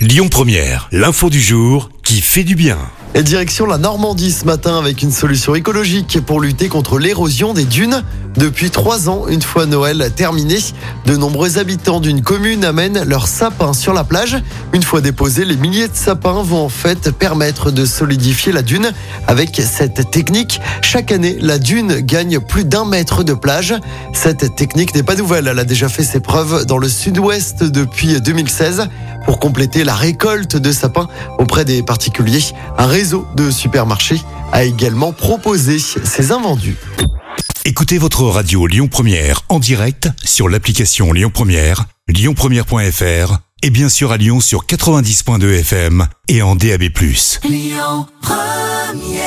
Lyon Première, l'info du jour qui fait du bien. Et direction la Normandie ce matin avec une solution écologique pour lutter contre l'érosion des dunes. Depuis trois ans, une fois Noël terminé, de nombreux habitants d'une commune amènent leurs sapins sur la plage. Une fois déposés, les milliers de sapins vont en fait permettre de solidifier la dune. Avec cette technique, chaque année, la dune gagne plus d'un mètre de plage. Cette technique n'est pas nouvelle, elle a déjà fait ses preuves dans le sud-ouest depuis 2016 pour compléter la récolte de sapins auprès des particuliers. Un réseau de supermarchés a également proposé ses invendus. Écoutez votre radio Lyon Première en direct sur l'application Lyon Première, lyonpremière.fr et bien sûr à Lyon sur 90.2 FM et en DAB+. Lyon Première